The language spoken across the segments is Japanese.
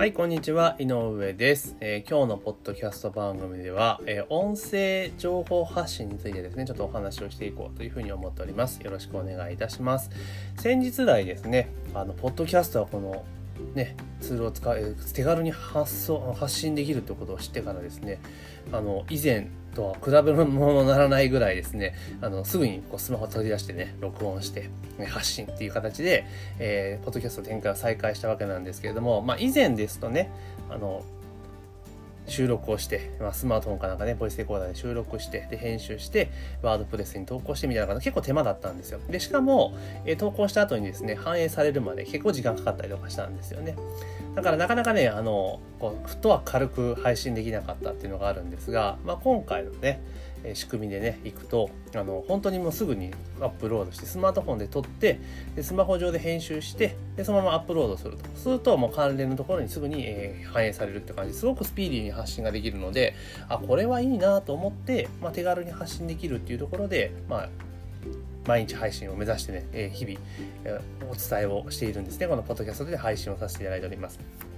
はい、こんにちは。井上です、えー今日のポッドキャスト番組では、えー音声情報発信についてですね、ちょっとお話をしていこうというふうに思っております。よろしくお願いいたします。先日来ですね、あの、ポッドキャストはこの、ね、ツールを使う手軽に発送発信できるということを知ってからですねあの以前とは比べ物にならないぐらいですね。あのすぐにこうスマホ取り出してね録音して、ね発信っていう形で、えーポッドキャスト展開を再開したわけなんですけれども、まあ、以前ですとねあの収録をして、まあ、スマートフォンかなんかね、ボイスレコーダーで収録して、で、編集して、ワードプレスに投稿してみたいなのが結構手間だったんですよ。で、しかも、え投稿した後にですね、反映されるまで結構時間かかったりとかしたんですよね。だからなかなかね、あの、こう、ふとは軽く配信できなかったっていうのがあるんですが、まあ、今回のね、仕組みでね、行くと、あの、本当にもうすぐにアップロードして、スマートフォンで撮って、で、スマホ上で編集して、で、そのままアップロードすると。すると、もう関連のところにすぐに、えー反映されるって感じすごくスピーディーに発信ができるので、あ、これはいいなと思って、まあ、手軽に発信できるっていうところで、まあ、毎日配信を目指してね、えー日々、えーお伝えをしているんですね。このポッドキャストで配信をさせていただいております。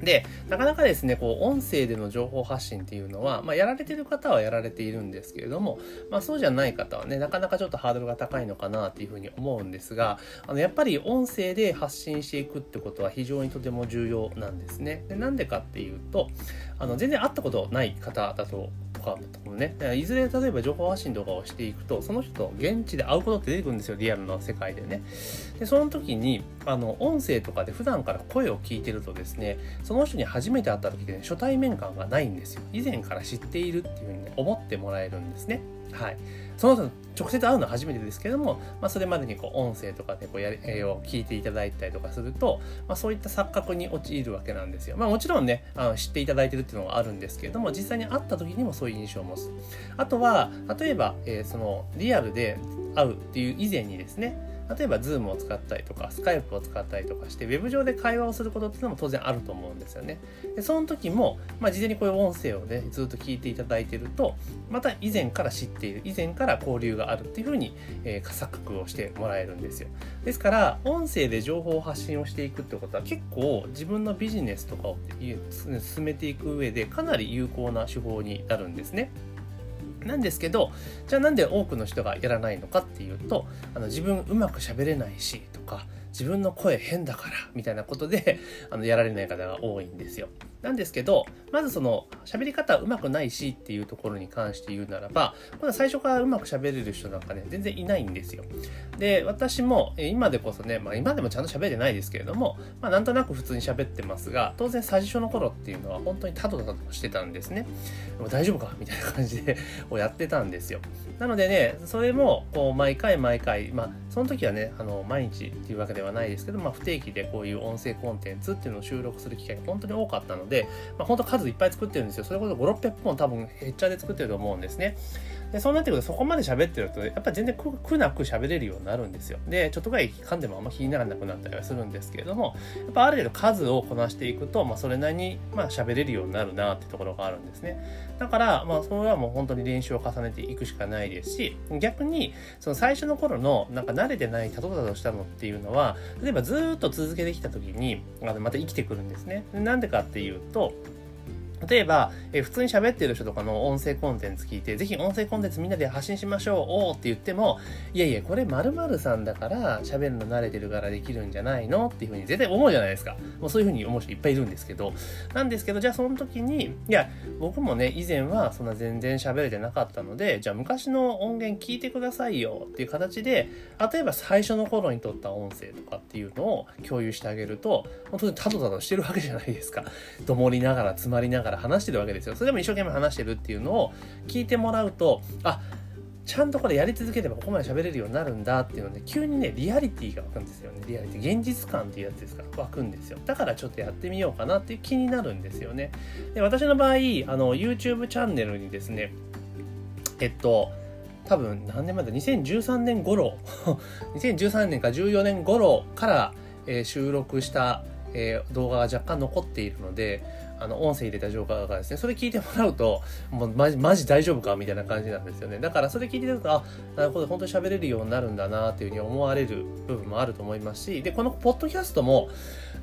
で、なかなかですね、こう、音声での情報発信っていうのは、まあ、やられてる方はやられているんですけれども、まあ、そうじゃない方はね、なかなかちょっとハードルが高いのかなっていうふうに思うんですが、あの、やっぱり音声で発信していくってことは非常にとても重要なんですね。で、なんでかっていうと、あの、全然会ったことない方だと、とかもね、いずれ例えば情報発信とかをしていくと、その人と現地で会うことって出てくるんですよ、リアルな世界でね。で、その時に、あの、音声とかで普段から声を聞いてるとですね、その人に初めて会った時で、ね、初対面感がないんですよ。以前から知っているっていうふうに、ね、思ってもらえるんですね。はい。その人直接会うのは初めてですけども、まあ、それまでにこう音声とかでこうやり、えーを聞いていただいたりとかすると、まあ、そういった錯覚に陥るわけなんですよ。まあ、もちろんね、あの知っていただいてるっていうのはあるんですけれども、実際に会った時にもそういう印象を持つ。あとは、例えば、えーそのリアルで会うっていう以前にですね、例えば Zoom を使ったりとか、Skype を使ったりとかして、ウェブ上で会話をすることっていうのも当然あると思うんですよね。で、その時も、まあ、事前にこういう音声をね、ずっと聞いていただいてると、また以前から知っている、以前から交流があるっていうふうに、えー、錯覚をしてもらえるんですよ。ですから、音声で情報を発信をしていくってことは結構自分のビジネスとかを進めていく上でかなり有効な手法になるんですね。なんですけど、じゃあなんで多くの人がやらないのかっていうと、あの自分うまく喋れないしか、自分の声変だからみたいなことで あのやられない方が多いんですよ。なんですけど、まずその喋り方うまくないしっていうところに関して言うならば、まだ最初からうまく喋れる人なんかね、全然いないんですよ。で、私も今でこそね、まあ今でもちゃんと喋れてないですけれども、まあなんとなく普通に喋ってますが、当然最初の頃っていうのは本当にタドタドしてたんですね。も大丈夫か？みたいな感じで をやってたんですよ。なのでね、それもこう毎回毎回、まあその時はね、あの毎日っていうわけではないですけど、まあ不定期でこういう音声コンテンツっていうのを収録する機会が本当に多かったので、まあ本当数いっぱい作ってるんですよ。それこそ5、600本多分ヘッチャーで作ってると思うんですね。で、そうなってくるとそこまで喋ってると、やっぱ全然苦なく喋れるようになるんですよ。で、ちょっとぐらい噛んでもあんま気にならなくなったりはするんですけれども、やっぱある程度数をこなしていくと、まあそれなりにまあ喋れるようになるなってところがあるんですね。だから、まあそれはもう本当に練習を重ねていくしかないですし、逆に、その最初の頃のなんか慣れてないタトタトしたのっていうのは、例えばずっと続けてきた時に、あのまた生きてくるんですね。なんでかっていうと、例えば、え普通に喋ってる人とかの音声コンテンツ聞いて、ぜひ音声コンテンツみんなで発信しましょう、おーって言っても、いやいや、これ〇〇さんだから喋るの慣れてるからできるんじゃないの？っていうふうに絶対思うじゃないですか。もうそういうふうに思う人いっぱいいるんですけど、なんですけど、じゃあその時に、いや、僕もね、以前はそんな全然喋れてなかったので、じゃあ昔の音源聞いてくださいよっていう形で、例えば最初の頃に撮った音声とかっていうのを共有してあげると、本当にタドタドしてるわけじゃないですか。どもりながら、詰まりながら話してるわけですよ。それでも一生懸命話してるっていうのを聞いてもらうと、あ、ちゃんとこれやり続ければここまで喋れるようになるんだっていうので、急にね、リアリティが湧くんですよね。リアリティ。現実感っていうやつですから、湧くんですよ。だからちょっとやってみようかなっていう気になるんですよね。で、私の場合、あの、YouTube チャンネルにですね、えっと、多分何年前だ？2013年頃 2013年か14年頃から、えー収録した、えー動画が若干残っているのであの音声入れた動画がですねそれ聞いてもらうともうマジマジ大丈夫かみたいな感じなんですよねだからそれ聞いてるとあなるほど本当に喋れるようになるんだなっていうふうに思われる部分もあると思いますしでこのポッドキャストも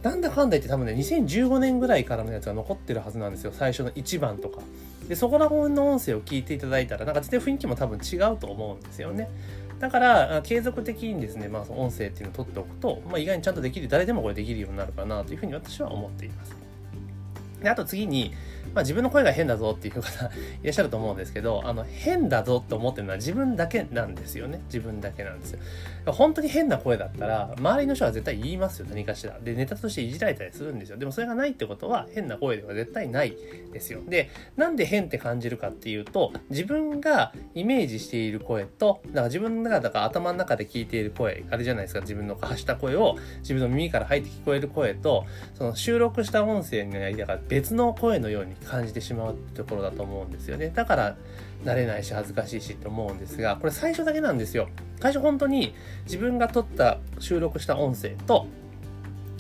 なんだかんだ言って多分ね、2015年ぐらいからのやつが残ってるはずなんですよ。最初の1番とか。で、そこら辺の音声を聞いていただいたら、なんか全然雰囲気も多分違うと思うんですよね。だから、継続的にですね、まあ、その音声っていうのを取っておくと、まあ、意外にちゃんとできる、誰でもこれできるようになるかなというふうに私は思っています。で、あと次に、まあ、自分の声が変だぞっていう方いらっしゃると思うんですけど、あの、変だぞって思ってるのは自分だけなんですよね。自分だけなんですよ。本当に変な声だったら、周りの人は絶対言いますよ、何かしら。で、ネタとしていじられたりするんですよ。でもそれがないってことは、変な声では絶対ないですよ。で、なんで変って感じるかっていうと、自分がイメージしている声と、だから自分の中だから頭の中で聞いている声、あれじゃないですか、自分の発した声を自分の耳から入って聞こえる声と、その収録した音声の間が別の声のように感じてしまうところだと思うんですよね。だから、慣れないし恥ずかしいしって思うんですが、これ最初だけなんですよ。最初本当に自分が撮った収録した音声と、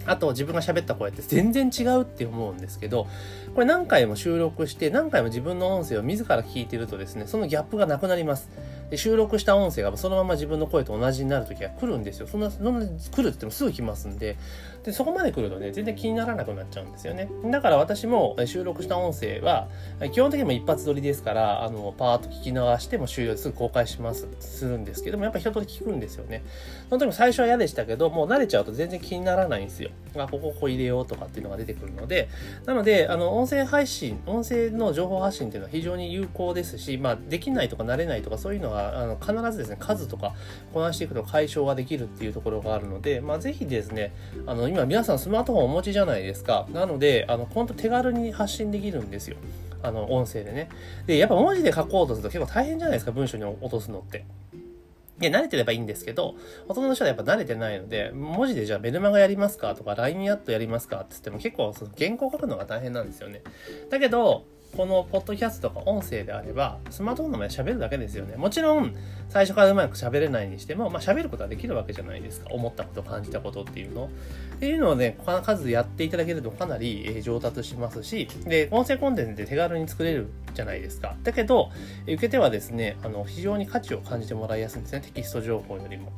あと自分が喋った声って全然違うって思うんですけど、これ何回も収録して何回も自分の音声を自ら聞いてるとですね、そのギャップがなくなります。で収録した音声がそのまま自分の声と同じになる時が来るんですよ。そんな、そんな来るって言ってもすぐ来ますんで、で、そこまで来るとね、全然気にならなくなっちゃうんですよね。だから私も収録した音声は、基本的にも一発撮りですから、あの、パーッと聞き流しても終了すぐ公開します、するんですけども、やっぱ一通り聞くんですよね。その時も最初は嫌でしたけど、もう慣れちゃうと全然気にならないんですよ。あ、ここここ入れようとかっていうのが出てくるので、なので、あの、音声配信、音声の情報発信っていうのは非常に有効ですし、まあ、できないとか慣れないとかそういうのは、あの、必ずですね、数とかこなしていくと解消ができるっていうところがあるので、まあ、ぜひですね、あの、今皆さんスマートフォンお持ちじゃないですか。なので、あの、ほんと手軽に発信できるんですよ。あの、音声でね。で、やっぱ文字で書こうとすると結構大変じゃないですか、文章に落とすのって。で、慣れてればいいんですけど、大人の人はやっぱ慣れてないので、文字でじゃあメルマガやりますかとか、LINE アットやりますかって言っても結構その原稿書くのが大変なんですよね。だけど、このポッドキャストとか音声であれば、スマートフォンの前で喋るだけですよね。もちろん、最初からうまく喋れないにしても、まあ喋ることはできるわけじゃないですか。思ったこと、感じたことっていうの。っていうのをね、数やっていただけるとかなり上達しますし、で、音声コンテンツで手軽に作れるじゃないですか。だけど、受け手はですね、あの、非常に価値を感じてもらいやすいんですね。テキスト情報よりも。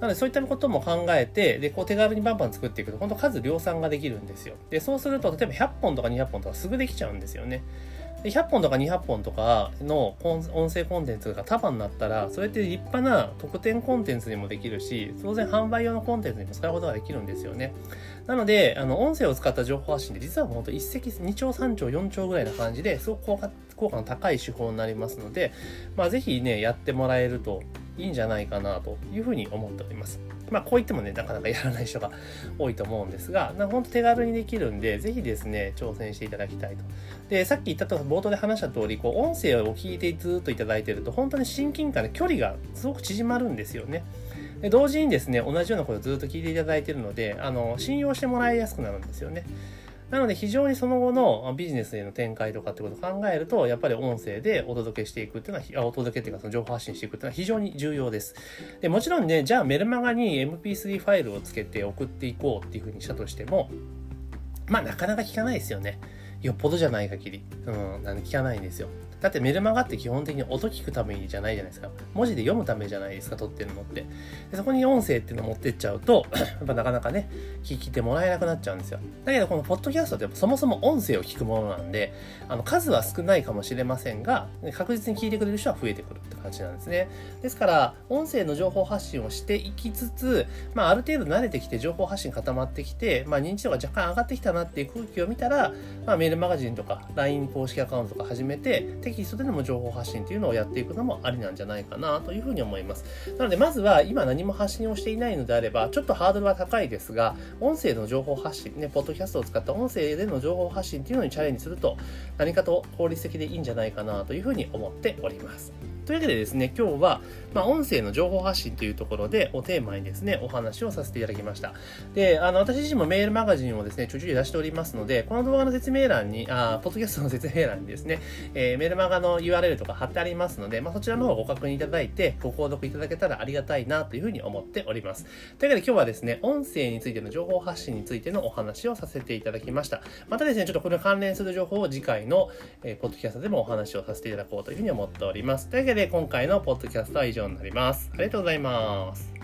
なのでそういったことも考えて、で、こう手軽にバンバン作っていくと、本当数量産ができるんですよ。で、そうすると、例えば100本とか200本とかすぐできちゃうんですよね。で100本とか200本とかの音声コンテンツが束になったら、それって立派な特典コンテンツにもできるし、当然販売用のコンテンツにも使うことができるんですよね。なので、あの、音声を使った情報発信って実は本当一石二鳥三鳥四鳥ぐらいな感じですごく効果効果の高い手法になりますので、まあぜひね、やってもらえるといいんじゃないかなというふうに思っております。まあこう言ってもね、なかなかやらない人が多いと思うんですが、な本当手軽にできるんで、ぜひですね、挑戦していただきたいと。で、さっき言ったと冒頭で話した通り、こう音声を聞いてずっといただいてると、本当に親近感で距離がすごく縮まるんですよね。で同時にですね、同じようなことをずっと聞いていただいているので、あの、信用してもらいやすくなるんですよね。なので非常にその後のビジネスへの展開とかってことを考えると、やっぱり音声でお届けしていくっていうのは、お届けっていうかその情報発信していくっていうのは非常に重要です。で、もちろんね、じゃあメルマガに MP3 ファイルをつけて送っていこうっていうふうにしたとしても、まあなかなか聞かないですよね。よっぽどじゃない限り。うん、なんで聞かないんですよ。だってメルマガって基本的に音聞くためじゃないじゃないですか。文字で読むためじゃないですか、撮ってるのって。でそこに音声っていうのを持ってっちゃうと、やっぱなかなかね、聞いてもらえなくなっちゃうんですよ。だけどこのポッドキャストってそもそも音声を聞くものなんで、あの数は少ないかもしれませんが、確実に聞いてくれる人は増えてくるって感じなんですね。ですから、音声の情報発信をしていきつつ、まあある程度慣れてきて情報発信固まってきて、まあ認知度が若干上がってきたなっていう空気を見たら、まあメールマガジンとか LINE 公式アカウントとか始めて、テキストでも情報発信というのをやっていくのもありなんじゃないかなというふうに思います。なので、まずは今何も発信をしていないのであれば、ちょっとハードルは高いですが、音声の情報発信、ね、ポッドキャストを使った音声での情報発信というのにチャレンジすると、何かと効率的でいいんじゃないかなというふうに思っております。というわけでですね、今日は、まあ、音声の情報発信というところで、おテーマにですね、お話をさせていただきました。で、あの、私自身もメールマガジンをですね、ちょいちょい出しておりますので、この動画の説明欄に、あ、ポッドキャストの説明欄にですね、えー、メールマガの URL とか貼ってありますので、まあ、そちらの方をご確認いただいて、ご購読いただけたらありがたいなというふうに思っております。というわけで今日はですね、音声についての情報発信についてのお話をさせていただきました。またですね、ちょっとこれ関連する情報を次回の、えー、ポッドキャストでもお話をさせていただこうというふうに思っております。というわけで今回のポッドキャストは以上になります。ありがとうございます。